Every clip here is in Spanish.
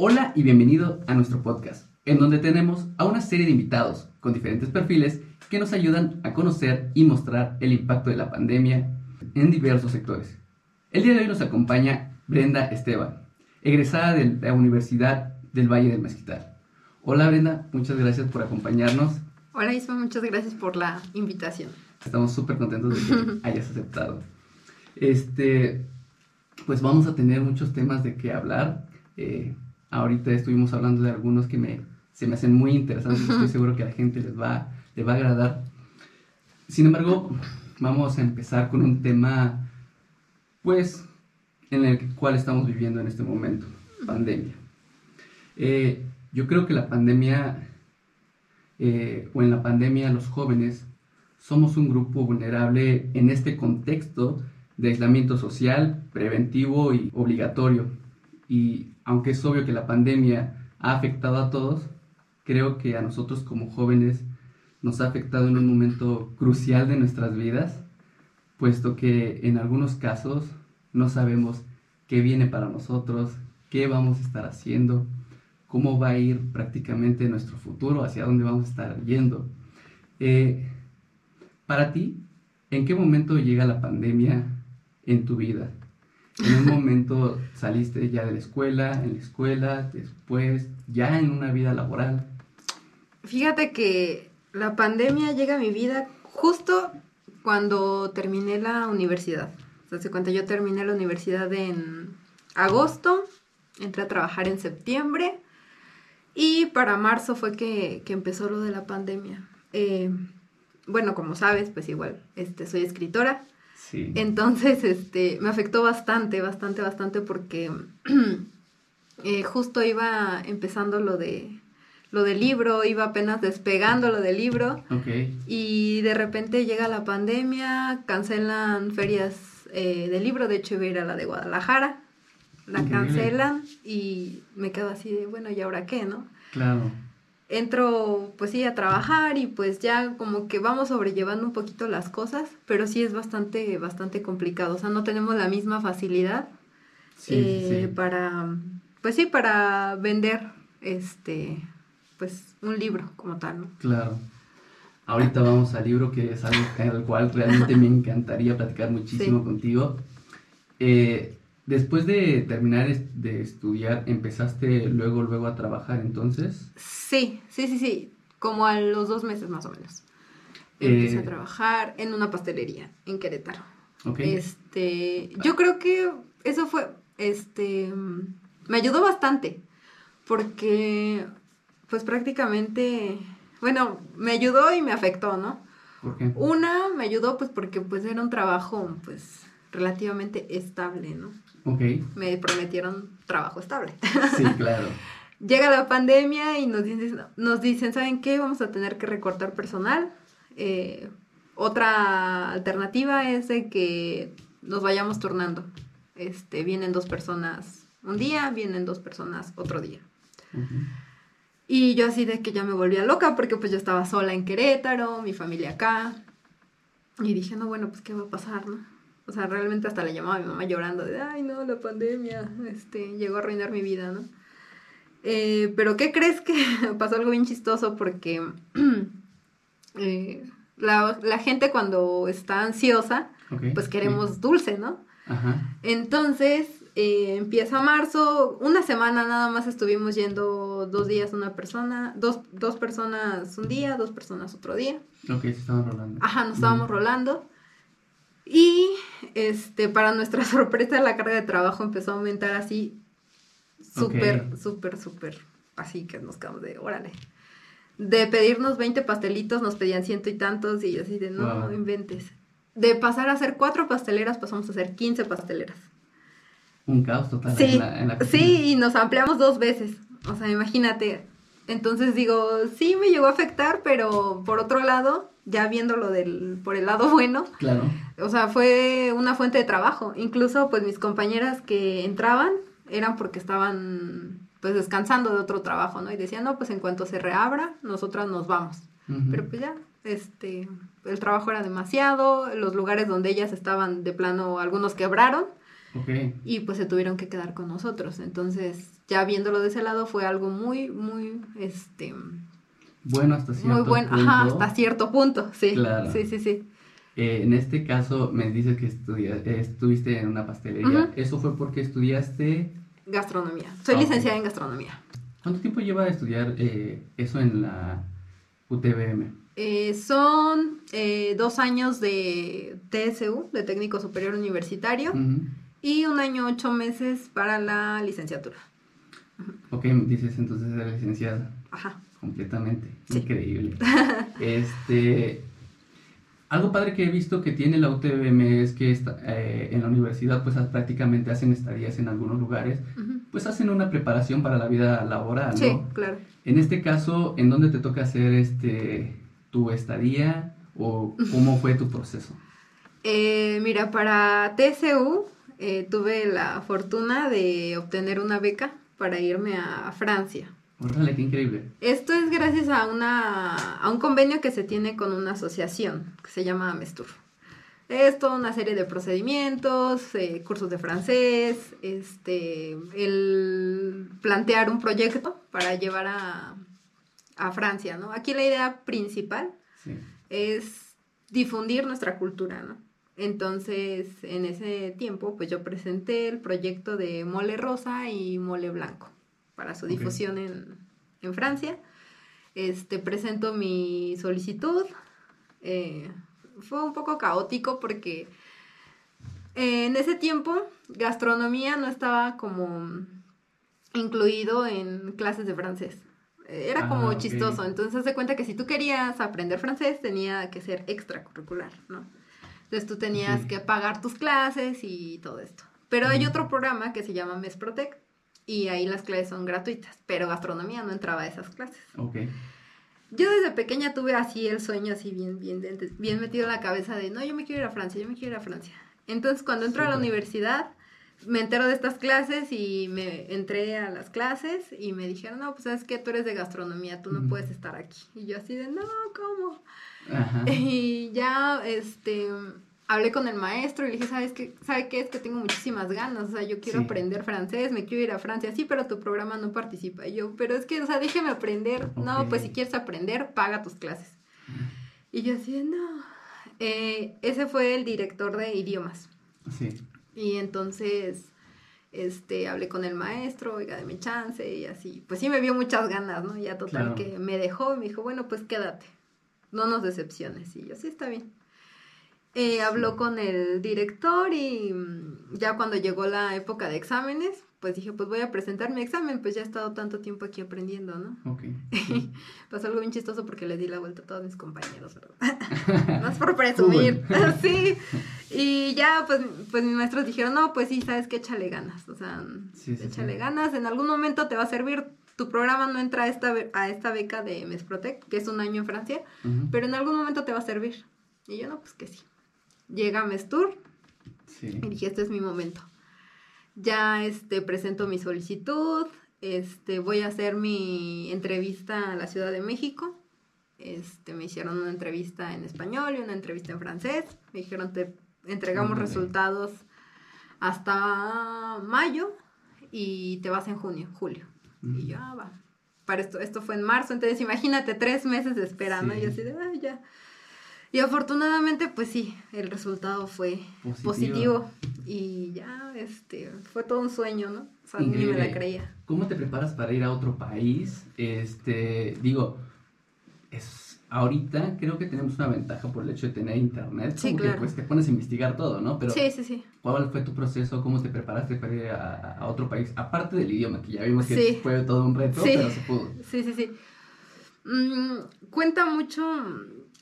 Hola y bienvenido a nuestro podcast, en donde tenemos a una serie de invitados con diferentes perfiles que nos ayudan a conocer y mostrar el impacto de la pandemia en diversos sectores. El día de hoy nos acompaña Brenda Esteban, egresada de la Universidad del Valle del Mezquital. Hola Brenda, muchas gracias por acompañarnos. Hola Isma, muchas gracias por la invitación. Estamos súper contentos de que hayas aceptado. Este, pues vamos a tener muchos temas de qué hablar. Eh, Ahorita estuvimos hablando de algunos que me, se me hacen muy interesantes, estoy seguro que a la gente les va, les va a agradar. Sin embargo, vamos a empezar con un tema, pues, en el cual estamos viviendo en este momento, pandemia. Eh, yo creo que la pandemia, eh, o en la pandemia los jóvenes, somos un grupo vulnerable en este contexto de aislamiento social, preventivo y obligatorio. Y aunque es obvio que la pandemia ha afectado a todos, creo que a nosotros como jóvenes nos ha afectado en un momento crucial de nuestras vidas, puesto que en algunos casos no sabemos qué viene para nosotros, qué vamos a estar haciendo, cómo va a ir prácticamente nuestro futuro, hacia dónde vamos a estar yendo. Eh, para ti, ¿en qué momento llega la pandemia en tu vida? En un momento saliste ya de la escuela, en la escuela, después, ya en una vida laboral. Fíjate que la pandemia llega a mi vida justo cuando terminé la universidad. O sea, se cuenta, yo terminé la universidad en agosto, entré a trabajar en septiembre y para marzo fue que, empezó lo de la pandemia. Eh, bueno, como sabes, pues igual, este, soy escritora. Entonces, este, me afectó bastante, bastante, bastante porque eh, justo iba empezando lo de lo del libro, iba apenas despegando lo del libro. Y de repente llega la pandemia, cancelan ferias eh, del libro, de hecho iba a ir a la de Guadalajara, la cancelan y me quedo así de, bueno, ¿y ahora qué, no? Claro entro pues sí a trabajar y pues ya como que vamos sobrellevando un poquito las cosas, pero sí es bastante, bastante complicado, o sea, no tenemos la misma facilidad eh, para, pues sí, para vender este, pues un libro como tal, ¿no? Claro. Ahorita vamos al libro que es algo al cual realmente me encantaría platicar muchísimo contigo. Eh, Después de terminar de estudiar, ¿empezaste luego, luego a trabajar entonces? Sí, sí, sí, sí. Como a los dos meses más o menos. Empecé a eh, trabajar en una pastelería en Querétaro. Okay. Este, yo creo que eso fue, este, me ayudó bastante porque, pues prácticamente, bueno, me ayudó y me afectó, ¿no? ¿Por qué? Una, me ayudó pues porque pues era un trabajo, pues, relativamente estable, ¿no? Me prometieron trabajo estable. Sí, claro. Llega la pandemia y nos dicen, nos dicen, ¿saben qué? Vamos a tener que recortar personal. Eh, otra alternativa es de que nos vayamos turnando. Este, vienen dos personas un día, vienen dos personas otro día. Y yo así de que ya me volvía loca porque pues yo estaba sola en Querétaro, mi familia acá. Y dije, no, bueno, pues qué va a pasar, ¿no? O sea, realmente hasta le llamaba a mi mamá llorando de, ay, no, la pandemia, este, llegó a arruinar mi vida, ¿no? Eh, pero ¿qué crees que pasó algo bien chistoso? Porque eh, la, gente cuando está ansiosa, pues queremos dulce, ¿no? Ajá. Entonces, eh, empieza marzo, una semana nada más estuvimos yendo dos días una persona, dos, dos personas un día, dos personas otro día. Ok, se estaban rolando. Ajá, nos estábamos rolando. Y este, para nuestra sorpresa, la carga de trabajo empezó a aumentar así, súper, súper, súper, así que nos quedamos de, órale. De pedirnos 20 pastelitos, nos pedían ciento y tantos, y así de, no, no inventes. De pasar a hacer cuatro pasteleras, pasamos a hacer 15 pasteleras. Un caos total sí, en la, Sí, y nos ampliamos dos veces. O sea, imagínate. Entonces digo, sí me llegó a afectar, pero por otro lado, ya viéndolo del, por el lado bueno. Claro. O sea, fue una fuente de trabajo. Incluso, pues, mis compañeras que entraban eran porque estaban, pues, descansando de otro trabajo, ¿no? Y decían, no, pues, en cuanto se reabra, nosotras nos vamos. Pero, pues, ya, este, el trabajo era demasiado, los lugares donde ellas estaban de plano, algunos quebraron. Y pues se tuvieron que quedar con nosotros. Entonces, ya viéndolo de ese lado fue algo muy, muy, este... Bueno, hasta cierto Muy punto. ajá, hasta cierto punto, sí. Claro. Sí, sí, sí. Eh, en este caso me dices que estudia- eh, estuviste en una pastelería. ¿Eso fue porque estudiaste? Gastronomía. Soy licenciada en gastronomía. ¿Cuánto tiempo lleva a estudiar eh, eso en la UTBM? Eh, son eh, dos años de TSU, de técnico superior universitario, y un año ocho meses para la licenciatura. Ok, dices entonces eres licenciada. Ajá. Completamente. Sí. Increíble. este. Algo padre que he visto que tiene la UTBM es que esta- eh, en la universidad pues prácticamente hacen estadías en algunos lugares, pues hacen una preparación para la vida laboral, ¿no? Sí, claro. En este caso, ¿en dónde te toca hacer este tu estadía o cómo fue tu proceso? Eh, mira, para TSU eh, tuve la fortuna de obtener una beca para irme a Francia. Órale, qué increíble. Esto es gracias a, una, a un convenio que se tiene con una asociación que se llama Mestur. Es toda una serie de procedimientos, eh, cursos de francés, este, el plantear un proyecto para llevar a, a Francia, ¿no? Aquí la idea principal Sí. es difundir nuestra cultura, ¿no? Entonces, en ese tiempo, pues yo presenté el proyecto de mole rosa y mole blanco para su difusión en, en Francia. Este, presento mi solicitud. eh, fue un poco caótico porque eh, en ese tiempo gastronomía no estaba como incluido en clases de francés. Eh, Era Ah, como ok. chistoso. Entonces se cuenta que si tú querías aprender francés tenía que ser extracurricular, ¿no? Entonces tú tenías que pagar tus clases y todo esto. Pero hay otro programa que se llama Mesprotec y ahí las clases son gratuitas, pero gastronomía no entraba a esas clases. Ok. Yo desde pequeña tuve así el sueño así bien, bien, bien metido en la cabeza de, no, yo me quiero ir a Francia, yo me quiero ir a Francia. Entonces cuando entro a la universidad, me entero de estas clases y me entré a las clases y me dijeron, no, pues sabes que tú eres de gastronomía, tú no puedes estar aquí. Y yo así de, no, ¿cómo? Ajá. Y ya, este, hablé con el maestro y le dije, ¿sabes qué? ¿Sabe qué? Es que tengo muchísimas ganas, o sea, yo quiero Sí. aprender francés, me quiero ir a Francia, sí, pero tu programa no participa. Y yo, pero es que, o sea, déjeme aprender. No, pues si quieres aprender, paga tus clases. Y yo así no. Eh, ese fue el director de idiomas. Sí. Y entonces, este, hablé con el maestro, oiga, de mi chance y así. Pues sí me vio muchas ganas, ¿no? Ya total Claro. que me dejó y me dijo, bueno, pues quédate, no nos decepciones. Y yo, sí, está bien. Eh, habló con el director y mm, ya cuando llegó la época de exámenes, pues dije, pues voy a presentar mi examen, pues ya he estado tanto tiempo aquí aprendiendo, ¿no? Ok. Pasó algo bien chistoso porque le di la vuelta a todos mis compañeros, ¿verdad? Más por presumir. sí. Y ya, pues, pues mis maestros dijeron, no, pues sí, sabes que échale ganas. O sea, Sí, sí, échale ganas. En algún momento te va a servir. Tu programa no entra a esta, a esta beca de Mesprotec, que es un año en Francia, Ujú. pero en algún momento te va a servir. Y yo, no, pues que sí. Llega Mestur, Sí. y dije, este es mi momento. Ya este, presento mi solicitud, este, voy a hacer mi entrevista a la Ciudad de México. Este, me hicieron una entrevista en español y una entrevista en francés. Me dijeron, te entregamos resultados hasta mayo y te vas en junio, julio. Y yo, ah, va. Para esto, esto fue en marzo, entonces imagínate tres meses de espera, ¿no? Y así de, "Ay, ya. Y afortunadamente, pues sí, el resultado fue Positivo. positivo. Y ya, este, fue todo un sueño, ¿no? O sea, ni me la creía. ¿Cómo te preparas para ir a otro país? Este, digo, es ahorita creo que tenemos una ventaja por el hecho de tener internet, Sí, como que pues te pones a investigar todo, ¿no? Pero sí, sí, sí. ¿cuál fue tu proceso? ¿Cómo te preparaste para ir a, a otro país? Aparte del idioma, que ya vimos que Sí. fue todo un reto, Sí. pero se pudo. Sí, sí, sí. Mm, cuenta mucho.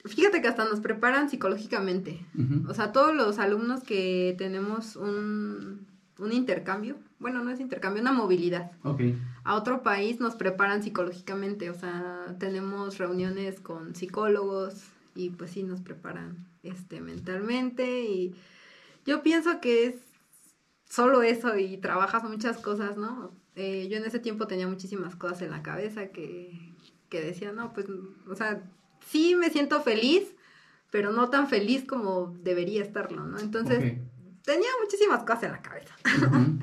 Fíjate que hasta nos preparan psicológicamente. O sea, todos los alumnos que tenemos un, un intercambio, bueno, no es intercambio, una movilidad Ok, a otro país nos preparan psicológicamente, o sea, tenemos reuniones con psicólogos y pues sí nos preparan este mentalmente y yo pienso que es solo eso y trabajas muchas cosas, ¿no? Eh, yo en ese tiempo tenía muchísimas cosas en la cabeza que, que decía, no, pues, o sea, sí me siento feliz, pero no tan feliz como debería estarlo, ¿no? Entonces, tenía muchísimas cosas en la cabeza.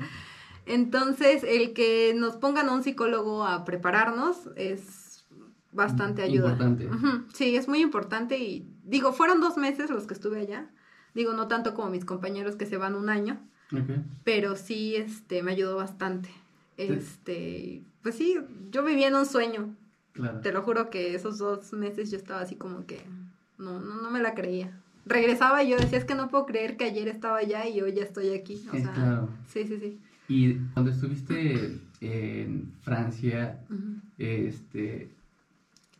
Entonces, el que nos pongan a un psicólogo a prepararnos es bastante ayuda. Importante. Sí, es muy importante y digo, fueron dos meses los que estuve allá. Digo, no tanto como mis compañeros que se van un año, pero sí, este, me ayudó bastante. Este, pues sí, yo vivía en un sueño. Claro. Te lo juro que esos dos meses yo estaba así como que no, no, no me la creía. Regresaba y yo decía, es que no puedo creer que ayer estaba allá y hoy ya estoy aquí. O sea, claro. sí, sí, sí. Y cuando estuviste en Francia, este,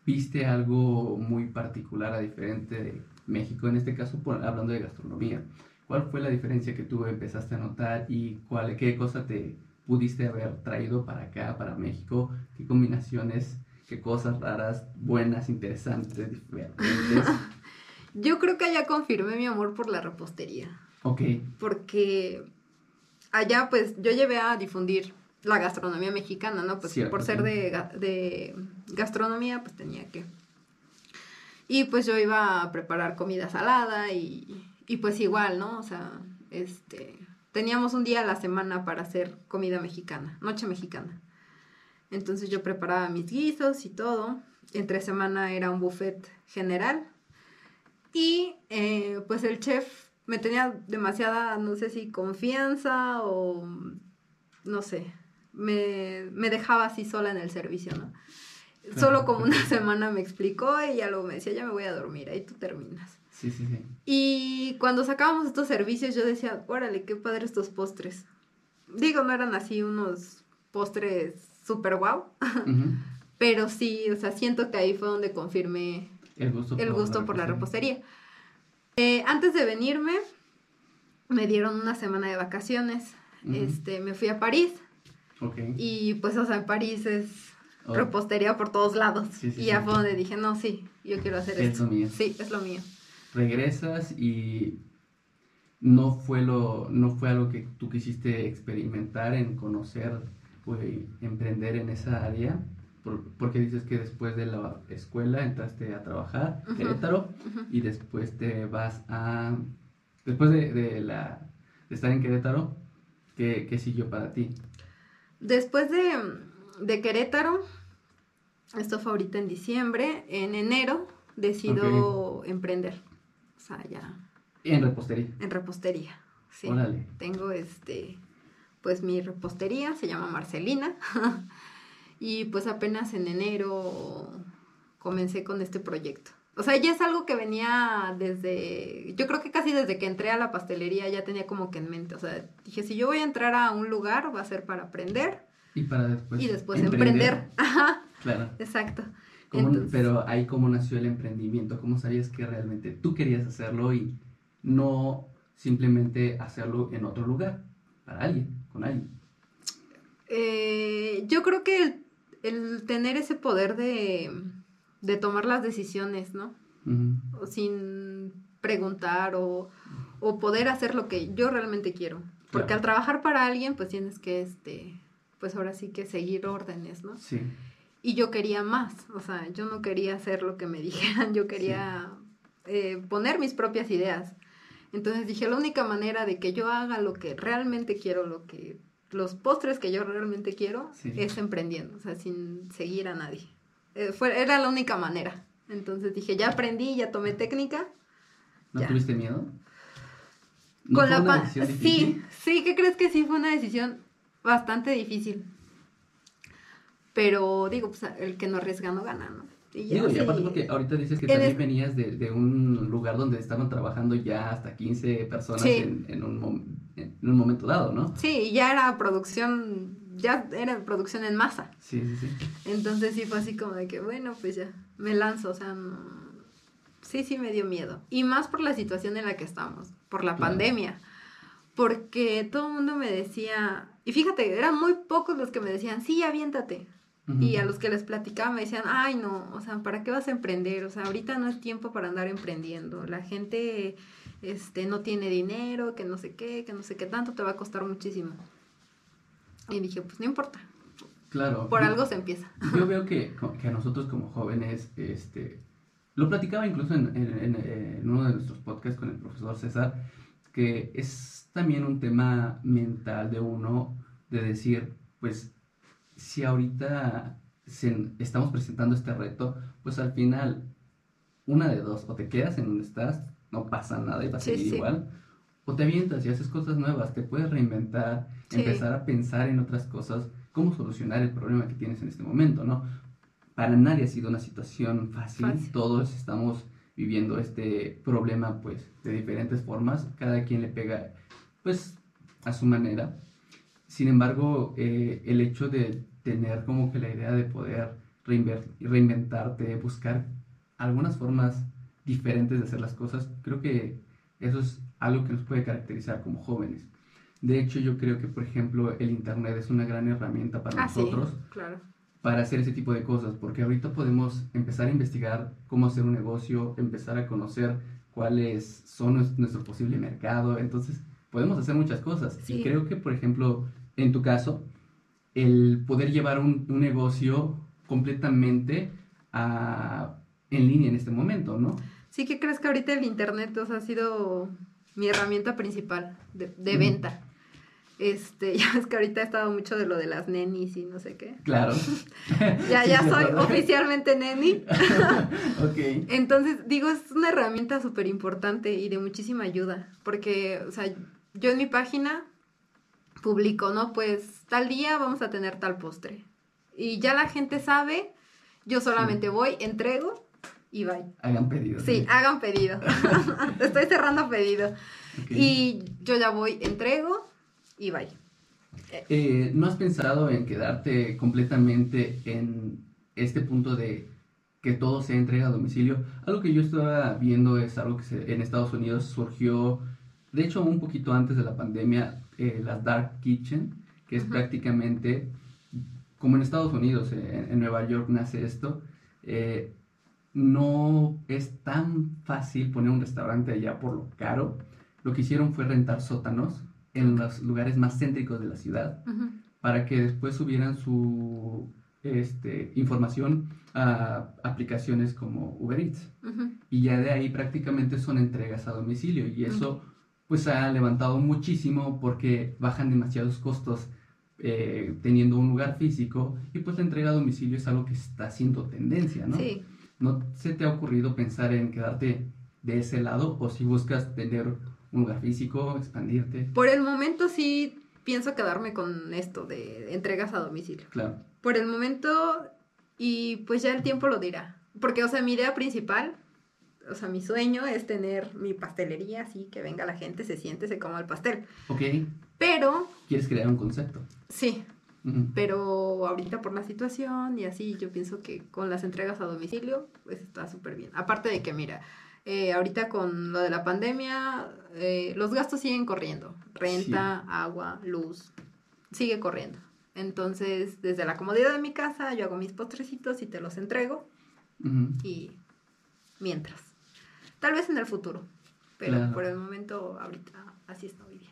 viste algo muy particular a diferente de México, en este caso por- hablando de gastronomía. ¿Cuál fue la diferencia que tú empezaste a notar y cuál, qué cosa te pudiste haber traído para acá, para México? ¿Qué combinaciones, qué cosas raras, buenas, interesantes, diferentes? Yo creo que allá confirmé mi amor por la repostería. ok, porque allá pues yo llevé a difundir la gastronomía mexicana, ¿no? Pues Cierto, por ser de, de gastronomía pues tenía que. Y pues yo iba a preparar comida salada y, y pues igual, ¿no? O sea, este, teníamos un día a la semana para hacer comida mexicana, noche mexicana. Entonces yo preparaba mis guisos y todo. Entre semana era un buffet general. Y eh, pues el chef me tenía demasiada, no sé si confianza o no sé, me, me dejaba así sola en el servicio, ¿no? Claro. Solo como una semana me explicó y ya luego me decía, ya me voy a dormir, ahí tú terminas. sí, sí, sí. Y cuando sacábamos estos servicios yo decía, órale, qué padre estos postres. Digo, no eran así unos postres súper guau, Ujú. pero sí, o sea, siento que ahí fue donde confirmé El gusto, el gusto por la repostería. Eh, antes de venirme, me dieron una semana de vacaciones. Este, me fui a París Ok. y pues, o sea, París es Oh. repostería por todos lados. Sí, sí, y ya sí. fue donde dije, no, sí, yo quiero hacer Es esto. lo mío. Sí, es lo mío. regresas y no fue lo no fue algo que tú quisiste experimentar en conocer emprender en esa área Por- porque dices que después de la escuela entraste a trabajar Ujú. Querétaro y después te vas a después de, de la de estar en Querétaro ¿qué, qué siguió para ti? Después de, de Querétaro, esto fue ahorita en diciembre, en enero decido emprender. O sea, ya En repostería. en repostería. Sí. Órale. Tengo este, pues mi repostería, se llama Marcelina. y pues apenas en enero comencé con este proyecto. O sea, ya es algo que venía desde, yo creo que casi desde que entré a la pastelería ya tenía como que en mente. O sea, dije, si yo voy a entrar a un lugar va a ser para aprender Y para después y después emprender. Ajá, Claro. exacto. ¿Cómo- Entonces- pero ahí cómo nació el emprendimiento, cómo sabías que realmente tú querías hacerlo y no simplemente hacerlo en otro lugar, para alguien, con alguien. Eh, yo creo que el, el tener ese poder de, de tomar las decisiones, ¿no? Sin preguntar o, o poder hacer lo que yo realmente quiero. Porque Claro. al trabajar para alguien, pues tienes que, este, pues ahora sí que seguir órdenes, ¿no? Sí, Y yo quería más, o sea, yo no quería hacer lo que me dijeran, yo quería eh, poner mis propias ideas. Entonces dije, la única manera de que yo haga lo que realmente quiero, lo que los postres que yo realmente quiero, Sí. es emprendiendo, o sea, sin seguir a nadie. Eh, fue, era la única manera. Entonces dije, ya aprendí, ya tomé técnica. ¿no Ya. tuviste miedo? ¿No Con fue la una sí, sí, ¿qué crees que sí fue una decisión bastante difícil? Pero digo, pues el que no arriesga no gana, ¿no? Y Digo, aparte porque ahorita dices que En también venías de, de un lugar donde estaban trabajando ya hasta 15 personas Sí. en, en un, mom- en un momento dado, ¿no? Sí, ya era producción, ya era producción en masa. Sí, sí, sí. Entonces sí fue así como de que, bueno, pues ya, me lanzo, o sea, no- sí, sí me dio miedo. Y más por la situación en la que estamos, por la Claro. pandemia. Porque todo el mundo me decía, y fíjate, eran muy pocos los que me decían, sí, aviéntate. Y a los que les platicaba me decían, ay no, o sea, ¿para qué vas a emprender? O sea, ahorita no es tiempo para andar emprendiendo. La gente este, no tiene dinero, que no sé qué, que no sé qué tanto, te va a costar muchísimo. Y dije, pues no importa, Claro. por Yo- algo se empieza. Yo veo que, que a nosotros como jóvenes, este, lo platicaba incluso en, en- en- en uno de nuestros podcasts con el profesor César, que es también un tema mental de uno de decir, pues si ahorita estamos presentando este reto, pues al final, una de dos, o te quedas en donde estás, no pasa nada y va a seguir igual, o te avientas y haces cosas nuevas, te puedes reinventar, empezar a pensar en otras cosas, cómo solucionar el problema que tienes en este momento, ¿no? Para nadie ha sido una situación fácil, todos estamos viviendo este problema pues de diferentes formas, cada quien le pega pues a su manera. Sin embargo, eh, el hecho de tener como que la idea de poder reinventarte, buscar algunas formas diferentes de hacer las cosas, creo que eso es algo que nos puede caracterizar como jóvenes. De hecho, yo creo que, por ejemplo, el Internet es una gran herramienta para ah, nosotros claro. para hacer ese tipo de cosas, porque ahorita podemos empezar a investigar cómo hacer un negocio, empezar a conocer cuáles son nuestro posible mercado, entonces podemos hacer muchas cosas. Y creo que, por ejemplo, en tu caso, el poder llevar un, negocio completamente en línea en este momento, ¿no? Sí, que crees que ahorita el Internet ha sido mi herramienta principal de, venta? Este, ya ves que ahorita he estado mucho de lo de las nenis y no sé qué. Claro. ya, ya soy oficialmente neni. ok. Entonces, digo, es una herramienta súper importante y de muchísima ayuda. Porque, o sea, yo en mi página publico, ¿no? Pues tal día vamos a tener tal postre. Y ya la gente sabe, yo solamente voy, entrego y bye. Hagan pedido. Sí, hagan pedido. Estoy cerrando pedido. Y yo ya voy, entrego y bye. Eh, ¿No has pensado en quedarte completamente en este punto de que todo se entrega a domicilio? Algo que yo estaba viendo es algo que en Estados Unidos surgió, de hecho un poquito antes de la pandemia, eh, las Dark Kitchen, que es prácticamente como en Estados Unidos, eh, en Nueva York nace esto, eh, no es tan fácil poner un restaurante allá por lo caro. Lo que hicieron fue rentar sótanos en los lugares más céntricos de la ciudad para que después subieran su este, información a aplicaciones como Uber Eats. Y ya de ahí prácticamente son entregas a domicilio y eso pues ha levantado muchísimo porque bajan demasiados costos eh, teniendo un lugar físico y pues la entrega a domicilio es algo que está haciendo tendencia, ¿no? Sí. ¿No se te ha ocurrido pensar en quedarte de ese lado o si buscas tener un lugar físico, expandirte? Por el momento sí pienso quedarme con esto de entregas a domicilio. Claro. Por el momento y pues ya el tiempo lo dirá. Porque, o sea, mi idea principal o sea, mi sueño es tener mi pastelería así, que venga la gente, se siente, se coma el pastel. Ok. Pero... ¿Quieres crear un concepto? Sí. Pero ahorita por la situación y así, yo pienso que con las entregas a domicilio, pues está súper bien. Aparte de que, mira, eh, ahorita con lo de la pandemia, eh, los gastos siguen corriendo. Renta, agua, luz, sigue corriendo. Entonces, desde la comodidad de mi casa, yo hago mis postrecitos y te los entrego. Y mientras. Tal vez en el futuro, pero por el momento ahorita así está muy bien.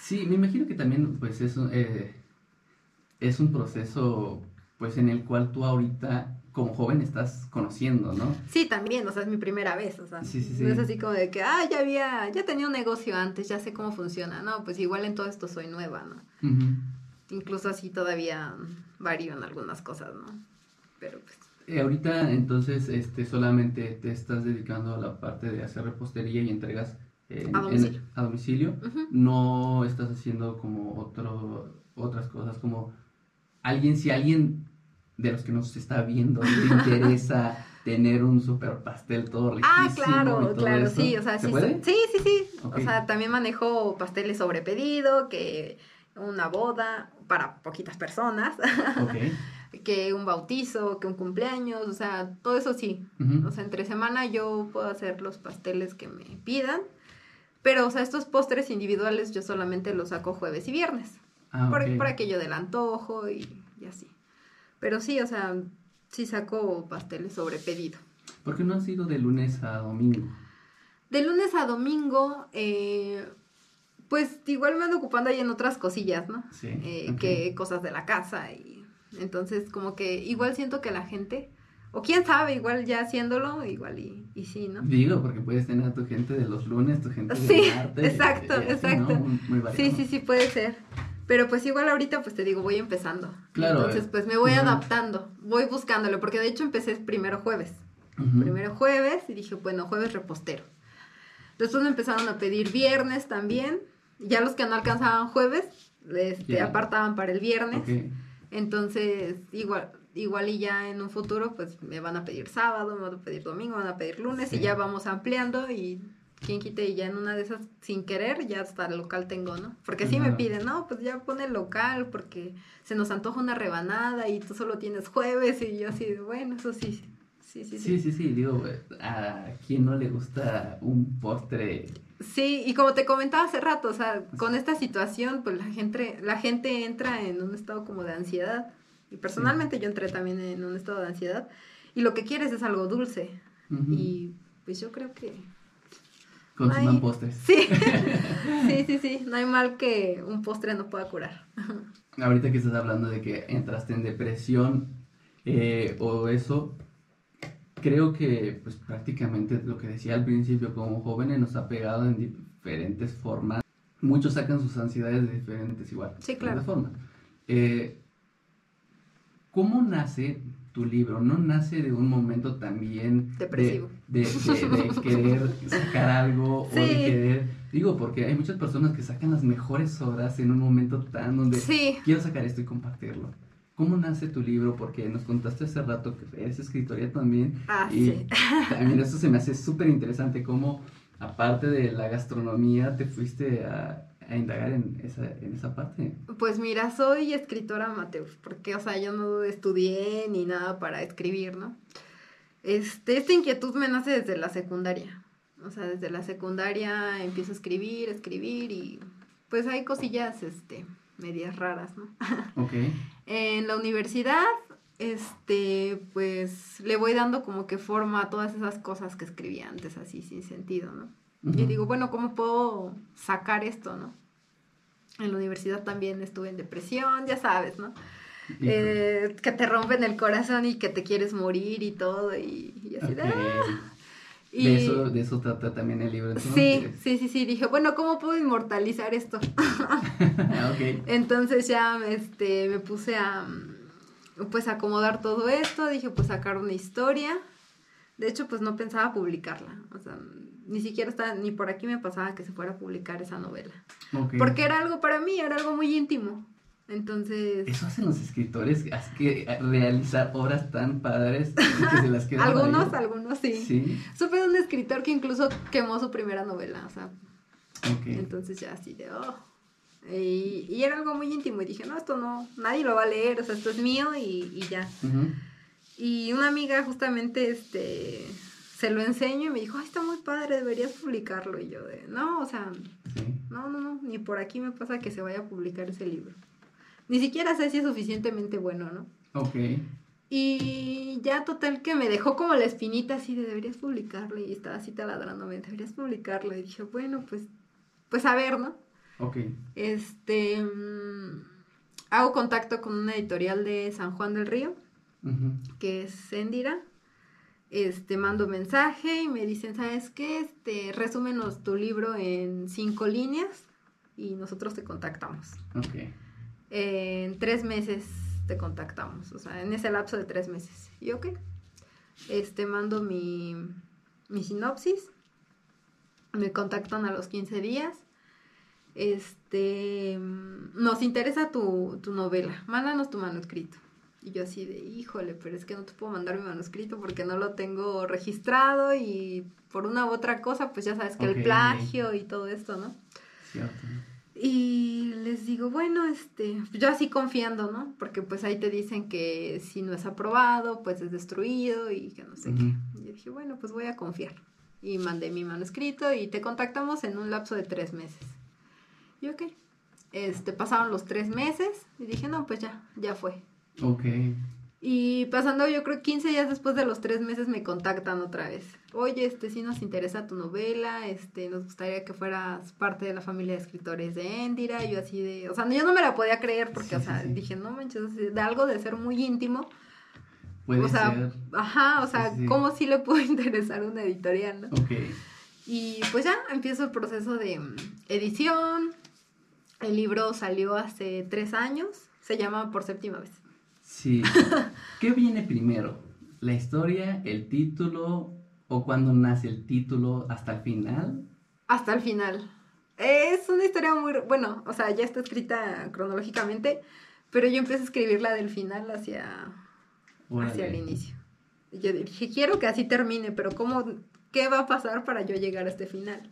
sí, me imagino que también pues eso eh, es un proceso pues en el cual tú ahorita como joven estás conociendo, ¿no? Sí, también, o sea, es mi primera vez, o sea, no es así como de que, ah, ya había, ya tenía un negocio antes, ya sé cómo funciona, no, pues igual en todo esto soy nueva, ¿no? Incluso así todavía varío en algunas cosas, ¿no? Pero pues eh, ahorita entonces este, solamente te estás dedicando a la parte de hacer repostería y entregas a domicilio, no estás haciendo como otro, otras cosas, como alguien, si alguien de los que nos está viendo te interesa tener un super pastel todo riquísimo. Ah, claro, claro, sí, o sea, sí, sí, sí, sí, o sea, también manejo pasteles sobre pedido, que una boda para poquitas personas. Okay. que un bautizo, que un cumpleaños, o sea, todo eso sí. O sea, entre semana yo puedo hacer los pasteles que me pidan, pero, o sea, estos postres individuales yo solamente los saco jueves y viernes. Ah, por, aquello del antojo y, así. Pero sí, o sea, sí saco pasteles sobre pedido. ¿Por qué no ha sido de lunes a domingo? De lunes a domingo, eh, pues igual me ando ocupando ahí en otras cosillas, ¿no? Sí. Eh, que cosas de la casa y entonces, como que igual siento que la gente O quién sabe, igual ya haciéndolo, igual y, y sí, ¿no? Digo, porque puedes tener a tu gente de los lunes, tu gente Sí, de martes. exacto, y así, ¿no? exacto. Muy- muy Sí, sí, sí, puede ser. Pero pues igual ahorita, pues te digo, voy empezando. Claro, Entonces, eh, pues me voy adaptando, voy buscándolo, porque de hecho empecé primero jueves. Primero jueves y dije, bueno, jueves repostero. Después me empezaron a pedir viernes también. Ya los que no alcanzaban jueves, este, Ya. apartaban para el viernes. Entonces, igual, igual y ya en un futuro, pues me van a pedir sábado, me van a pedir domingo, me van a pedir lunes Sí. y ya vamos ampliando y quien quite y ya en una de esas sin querer ya hasta el local tengo, ¿no? Porque sí me piden, no, pues ya pone el local porque se nos antoja una rebanada y tú solo tienes jueves y yo así, bueno, eso sí, sí, sí, sí. Sí, sí, sí, digo, a quien no le gusta un postre. Sí, y como te comentaba hace rato, o sea, con esta situación, pues la gente, la gente entra en un estado como de ansiedad. Y personalmente yo entré también en un estado de ansiedad. Y lo que quieres es algo dulce. Y pues yo creo que... Consuman Ay. postres. Sí, sí, sí, sí. No hay mal que un postre no pueda curar. Ahorita que estás hablando de que entraste en depresión eh, o eso, creo que pues prácticamente lo que decía al principio, como jóvenes nos ha pegado en diferentes formas. Muchos sacan sus ansiedades de diferentes igual. Sí, claro. de forma. Eh, ¿Cómo nace tu libro? ¿No nace de un momento también de- Depresivo. De, de- de querer sacar algo o de querer... Digo, porque hay muchas personas que sacan las mejores obras en un momento tan donde Sí, quiero sacar esto y compartirlo. ¿Cómo nace tu libro? Porque nos contaste hace rato que eres escritora también. ah, y sí. también esto se me hace súper interesante, cómo aparte de la gastronomía te fuiste a, a indagar en esa, en esa parte. Pues mira, soy escritora amateur, porque, o sea, yo no estudié ni nada para escribir, ¿no? Este, esta inquietud me nace desde la secundaria. O sea, desde la secundaria empiezo a escribir, escribir y pues hay cosillas, este, medias raras, ¿no? Ok. En la universidad, este, pues le voy dando como que forma a todas esas cosas que escribía antes, así sin sentido, ¿no? Ujú. Yo digo, bueno, ¿cómo puedo sacar esto, no? En la universidad también estuve en depresión, ya sabes, ¿no? Eh, que te rompen el corazón y que te quieres morir y todo, y, y así de... "Ah". Y- De, eso, de eso trata también el libro. Sí, entonces. sí, sí, sí, dije, bueno, ¿cómo puedo inmortalizar esto? Entonces ya este, me puse a pues acomodar todo esto, dije pues sacar una historia. De hecho pues no pensaba publicarla, o sea, ni siquiera estaba, ni por aquí me pasaba que se fuera a publicar esa novela. Porque era algo para mí, era algo muy íntimo. Entonces, Eso hacen los escritores, es que eh, realizar obras tan padres que se las quedan algunos, algunos sí. Sí, Supe de un escritor que incluso quemó su primera novela, o sea, ok. Entonces ya así de, oh. Y, y era algo muy íntimo y dije, no, esto no, nadie lo va a leer, o sea, esto es mío y, y ya. Y una amiga justamente, este, se lo enseño y me dijo, ay, está muy padre, deberías publicarlo. Y yo de, no, o sea, Sí. no, no, no, ni por aquí me pasa que se vaya a publicar ese libro. Ni siquiera sé si es suficientemente bueno, ¿no? Ok. Y ya total que me dejó como la espinita así de deberías publicarlo y estaba así taladrándome, deberías publicarlo. Y dije, bueno, pues, pues a ver, ¿no? Ok. Este, mm, hago contacto con una editorial de San Juan del Río, que es Sendira. Este, mando mensaje y me dicen, ¿sabes qué? Este, resúmenos tu libro en cinco líneas y nosotros te contactamos. Ok. En tres meses te contactamos, o sea, en ese lapso de tres meses. Y ok, este, mando mi, mi sinopsis, me contactan a los 15 días. Este, nos interesa tu, tu novela, mándanos tu manuscrito. Y yo así de, híjole, pero es que no te puedo mandar mi manuscrito porque no lo tengo registrado y por una u otra cosa, pues ya sabes que el plagio y todo esto, ¿no? Cierto. Y les digo, bueno, este, yo así confiando, ¿no? Porque pues ahí te dicen que si no es aprobado, pues es destruido y que no sé qué. Y yo dije, bueno, pues voy a confiar. Y mandé mi manuscrito y te contactamos en un lapso de tres meses. Y ok. Este, pasaron los tres meses y dije, no, pues ya, ya fue. Ok. Y pasando, yo creo, 15 días después de los tres meses me contactan otra vez. Oye, este, sí nos interesa tu novela, este, nos gustaría que fueras parte de la familia de escritores de Endira. Y yo así de, o sea, yo no me la podía creer porque, Sí, o sea, sí. dije, no manches, de algo de ser muy íntimo, Puede o sea, ser. ajá, o sea. ¿cómo sí le puede interesar una editorial, no? Ok. Y pues ya empiezo el proceso de mm, edición. El libro salió hace tres años. Se llama Por séptima vez. Sí. ¿Qué viene primero? ¿La historia, el título o cuando nace el título hasta el final? Hasta el final. Es una historia muy... Bueno, o sea, ya está escrita cronológicamente, pero yo empecé a escribirla del final hacia, hacia el inicio. Y Yo dije, quiero que así termine, pero ¿cómo, ¿qué va a pasar para yo llegar a este final?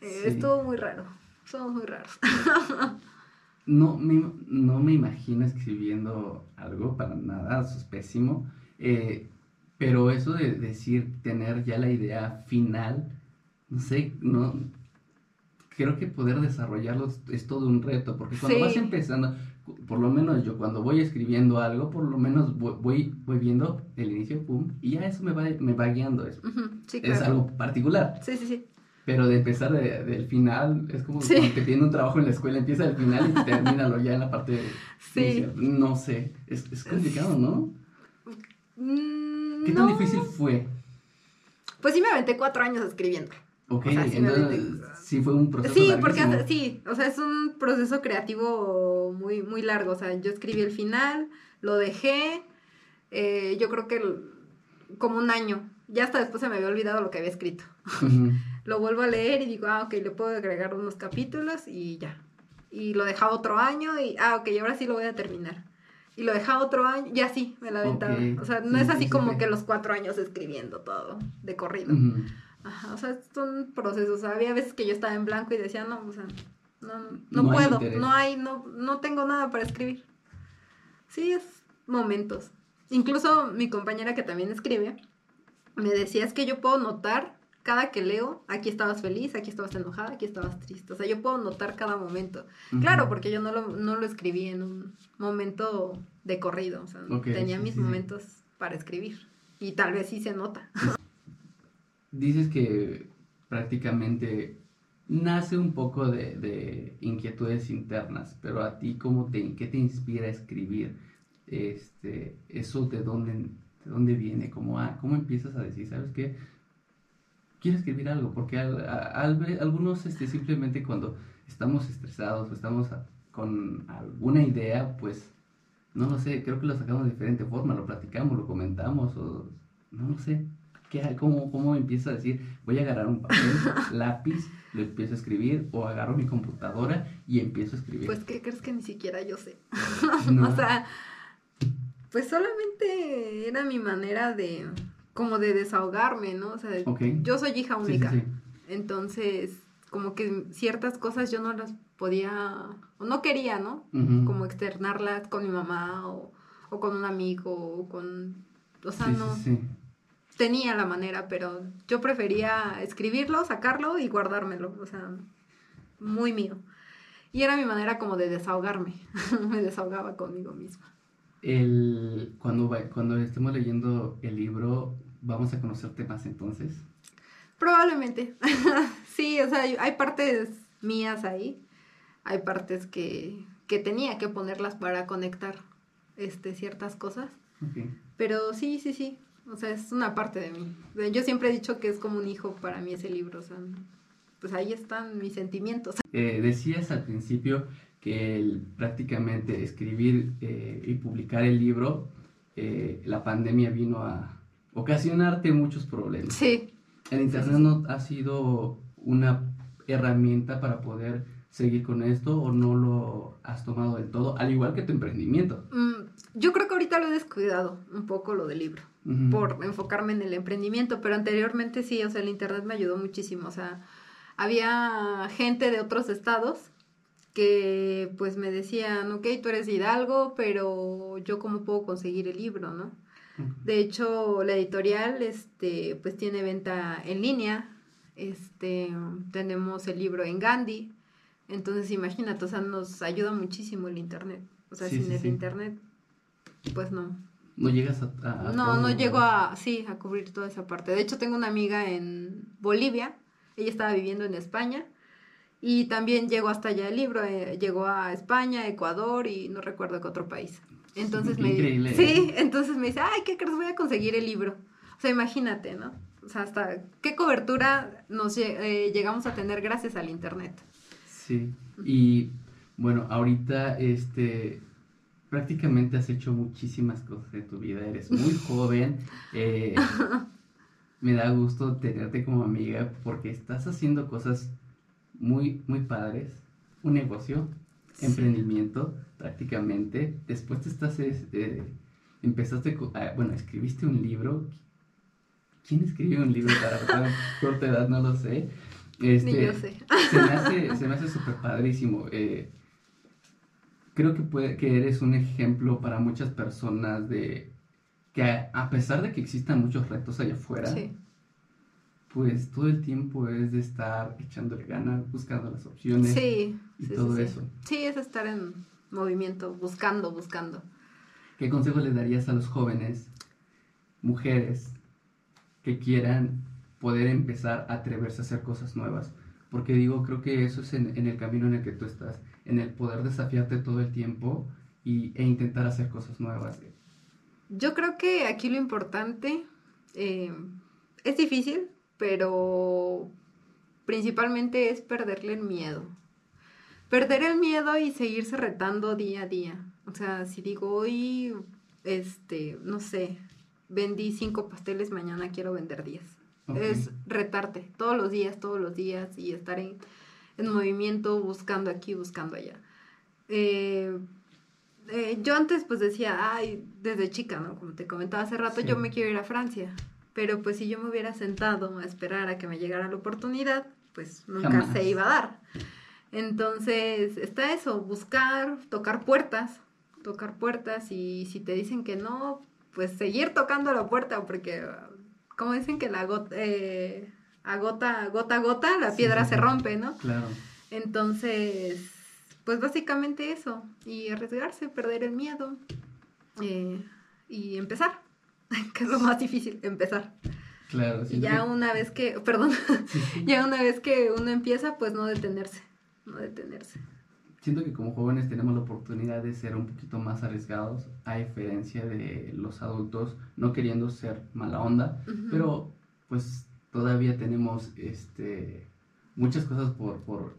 Eh, Sí. Estuvo muy raro. Somos muy raros. No me, no me imagino escribiendo algo para nada, eso es pésimo. Eh, pero eso de decir, tener ya la idea final, no sé, no. Creo que poder desarrollarlo es, todo un reto, porque cuando Sí. vas empezando, por lo menos yo cuando voy escribiendo algo, por lo menos voy, voy, voy viendo el inicio, pum, y ya eso me va, me va guiando. Es, Ujú, sí, es algo particular. Sí, sí, sí. Pero de empezar de- del final, es como, Sí. que tiene un trabajo en la escuela, empieza del final y termínalo ya en la parte Sí. inicial. No sé, es, es complicado, ¿no? Mm, ¿Qué tan no. difícil fue? Pues sí me aventé cuatro años escribiendo. Ok, O sea, sí entonces sí fue un proceso Sí, porque larguísimo. sí, o sea, es un proceso creativo muy, muy largo. O sea, yo escribí el final, lo dejé, eh, yo creo que el- como un año. Ya hasta después se me había olvidado lo que había escrito. Ujú. Lo vuelvo a leer y digo, ah, ok, le puedo agregar unos capítulos y ya. Y lo dejaba otro año y, ah, ok, ahora sí lo voy a terminar. Y lo dejaba otro año, ya sí, me la aventaba. Ok, O sea, no sí, es sí, así sí, como sí. que los cuatro años escribiendo todo de corrido. Ujú. Ajá, o sea, son procesos. O sea, había veces que yo estaba en blanco y decía, no, o sea, no, no, No no hay puedo, interés. no hay, no, no tengo nada para escribir. Sí, es momentos. Incluso mi compañera que también escribe, me decía, es que yo puedo notar cada que leo, aquí estabas feliz, aquí estabas enojada, aquí estabas triste. O sea, yo puedo notar cada momento. Claro, porque yo no lo, no lo escribí en un momento de corrido. O sea, tenía sí, mis sí, sí. momentos para escribir. Y tal vez sí se nota. Dices que prácticamente nace un poco de, de inquietudes internas, pero a ti, ¿cómo te, ¿qué te inspira a escribir? Este, ¿Eso de dónde, de dónde viene? ¿Cómo, ah, ¿Cómo empiezas a decir, sabes qué? Quiero escribir algo, porque al- algunos este, simplemente cuando estamos estresados o estamos a- con alguna idea, pues, no lo sé, creo que lo sacamos de diferente forma, lo platicamos, lo comentamos, o no lo sé. Cómo, ¿Cómo empiezo a decir? Voy a agarrar un papel, lápiz, lo empiezo a escribir, o agarro mi computadora y empiezo a escribir. Pues, ¿qué crees que ni siquiera yo sé? No. o sea, pues solamente era mi manera de, como de desahogarme, ¿no? O sea, yo soy hija Sí, sí, única. sí. Entonces, como que ciertas cosas yo no las podía, o no quería, ¿no? Como externarlas con mi mamá o, o con un amigo o con... O sea, no tenía la manera, pero yo prefería escribirlo, sacarlo y guardármelo. O sea, muy mío. Y era mi manera como de desahogarme. Me desahogaba conmigo misma. El, cuando, cuando estemos leyendo el libro, vamos a conocer temas entonces. Probablemente. sí, o sea, hay- partes mías ahí. Hay partes que, que tenía que ponerlas para conectar este, ciertas cosas. Pero sí, sí, sí. O sea, es una parte de mí. Yo siempre he dicho que es como un hijo para mí ese libro. O sea, pues ahí están mis sentimientos. Eh, decías al principio que el- prácticamente escribir eh, y publicar el libro, eh, la pandemia vino a ocasionarte muchos problemas. Sí, ¿El internet no ha sido una herramienta para poder seguir con esto o no lo has tomado del todo? Al igual que tu emprendimiento. Mm, yo creo que ahorita lo he descuidado un poco lo del libro, por enfocarme en el emprendimiento, pero anteriormente sí, o sea, el internet me ayudó muchísimo, o sea, había gente de otros estados que pues me decían, ok, tú eres Hidalgo, pero yo cómo puedo conseguir el libro, ¿no? De hecho, la editorial, este, pues tiene venta en línea, este, tenemos el libro en Gandhi, entonces imagínate, o sea, nos ayuda muchísimo el internet, o sea, Sí, sin sí, el sí. internet, pues no, No llegas a... a- a no, no llego a, sí, a cubrir toda esa parte. De hecho, tengo una amiga en Bolivia, ella estaba viviendo en España. Y también llegó hasta allá el libro, eh, llegó a España, Ecuador y no recuerdo qué otro país. Entonces me Increíble. Sí, entonces me dice, ay, ¿qué crees? Voy a conseguir el libro. O sea, imagínate, ¿no? O sea, hasta qué cobertura nos eh, llegamos a tener gracias al internet. Sí, y bueno, ahorita este prácticamente has hecho muchísimas cosas de tu vida, eres muy joven, eh, me da gusto tenerte como amiga porque estás haciendo cosas muy, muy padres, un negocio, Sí. emprendimiento prácticamente, después te estás, es- eh, empezaste, ah, bueno, escribiste un libro, ¿quién escribe un libro para tan corta edad? No lo sé. Este, Ni yo sé. se me hace, se me hace súper padrísimo. eh, creo que, puede, que eres un ejemplo para muchas personas de que a, a pesar de que existan muchos retos allá afuera, Sí. pues todo el tiempo es de estar echándole ganas, buscando las opciones Sí, y sí, todo eso. Sí, es estar en movimiento, buscando, buscando. ¿Qué consejo le darías a los jóvenes, mujeres, que quieran poder empezar a atreverse a hacer cosas nuevas? Porque digo, creo que eso es en, en el camino en el que tú estás, en el poder desafiarte todo el tiempo y, e intentar hacer cosas nuevas. Yo creo que aquí lo importante eh, es difícil, pero principalmente es perderle el miedo. Perder el miedo y seguirse retando día a día. O sea, si digo hoy, este, no sé, vendí cinco pasteles, mañana quiero vender diez. Es retarte todos los días, todos los días y estar en, en movimiento, buscando aquí, buscando allá. Eh, eh, yo antes pues decía, ay, desde chica, ¿no? Como te comentaba hace rato, Sí. yo me quiero ir a Francia. Pero pues si yo me hubiera sentado a esperar a que me llegara la oportunidad, pues nunca Jamás. se iba a dar. Entonces está eso, buscar, tocar puertas, tocar puertas y si te dicen que no, pues seguir tocando la puerta porque como dicen que la gota, eh, a gota, gota a gota, la Sí, piedra sí, se sí. rompe, ¿no? Claro. Entonces, pues básicamente eso, y arriesgarse, perder el miedo eh, y empezar, que es lo más difícil, empezar. Claro. Y siento ya que- una vez que, perdón, sí, sí. ya una vez que uno empieza, pues no detenerse, no detenerse. Siento que como jóvenes tenemos la oportunidad de ser un poquito más arriesgados, a diferencia de los adultos, no queriendo ser mala onda, Ujú. pero pues todavía tenemos este muchas cosas por, por,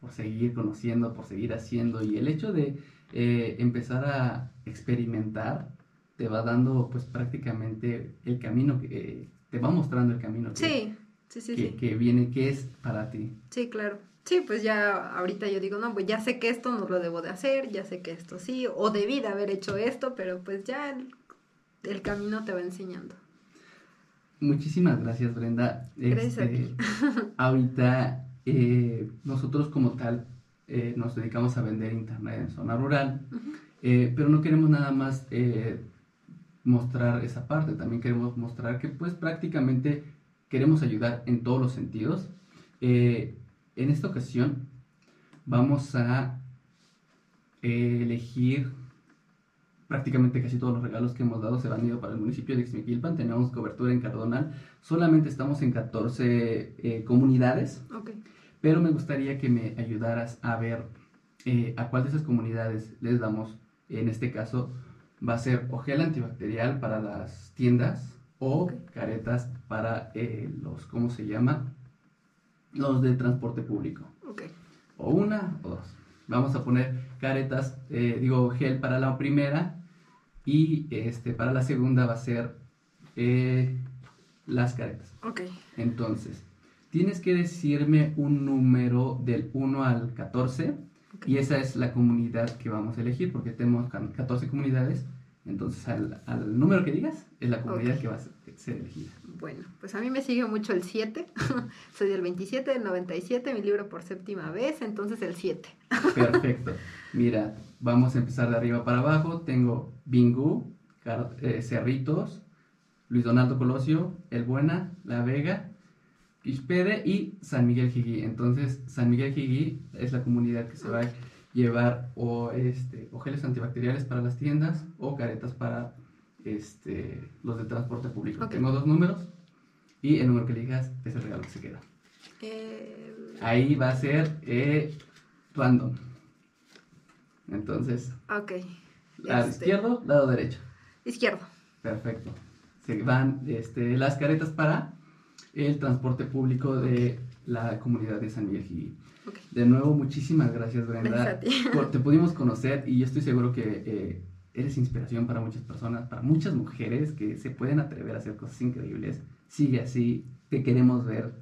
por seguir conociendo, por seguir haciendo y el hecho de eh, empezar a experimentar te va dando pues prácticamente el camino que eh, te va mostrando el camino que, Sí, sí, sí, que, que viene, que es para ti. Sí, claro. Sí, pues ya ahorita yo digo, no, pues ya sé que esto no lo debo de hacer, ya sé que esto sí, o debí de haber hecho esto, pero pues ya el, el camino te va enseñando. Muchísimas gracias, Brenda. Gracias Este, ahorita eh, nosotros como tal eh, nos dedicamos a vender internet en zona rural, eh, pero no queremos nada más mostrar esa parte, también queremos mostrar que pues prácticamente queremos ayudar en todos los sentidos. Eh, en esta ocasión vamos a elegir prácticamente casi todos los regalos que hemos dado se han ido para el municipio de Ixmiquilpan. Tenemos cobertura en Cardonal. Solamente estamos en 14 eh, comunidades, Ok. pero me gustaría que me ayudaras a ver eh, a cuál de esas comunidades les damos. En este caso va a ser o gel antibacterial para las tiendas o caretas para eh, los, ¿cómo se llama? Los de transporte público Ok. o una o dos. Vamos a poner caretas, eh, digo gel para la primera y este para la segunda va a ser eh, las caretas. Ok. Entonces, tienes que decirme un número del 1 al 14 Ok. y esa es la comunidad que vamos a elegir porque tenemos ca- 14 comunidades. Entonces, al, al número que digas es la comunidad que va a ser elegida. Bueno, pues a mí me sigue mucho el 7. Soy del 27, del 97, mi libro por séptima vez, entonces el 7. Perfecto. Mira, vamos a empezar de arriba para abajo. Tengo Bingu, Car- eh, Cerritos, Luis Donaldo Colosio, El Buena, La Vega, Quixpede y San Miguel Jigui. Entonces, San Miguel Jigui es la comunidad que se va a llevar o, este, o geles antibacteriales para las tiendas o caretas para este, los de transporte público. Ok. Tengo dos números y el número que elijas es el regalo que se queda. Eh, Ahí va a ser eh, random. Entonces, ok. lado Este, izquierdo, lado derecho. Izquierdo. Perfecto. Se van este, las caretas para el transporte público de la comunidad de San Miguel Jiquilpan. Ok. De nuevo, muchísimas gracias, Brenda. Gracias a ti. Por- te pudimos conocer y yo estoy seguro que eh, eres inspiración para muchas personas, para muchas mujeres que se pueden atrever a hacer cosas increíbles. Sigue así, te queremos ver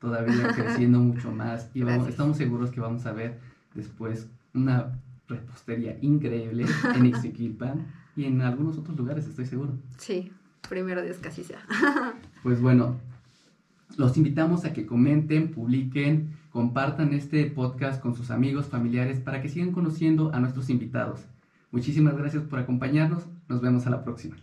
todavía creciendo mucho más y vamos, estamos seguros que vamos a ver después una repostería increíble en Ixmiquilpan y en algunos otros lugares, estoy seguro. Sí, primero Dios casi sea. Pues bueno, los invitamos a que comenten, publiquen, compartan este podcast con sus amigos, familiares, para que sigan conociendo a nuestros invitados. Muchísimas gracias por acompañarnos. Nos vemos a la próxima.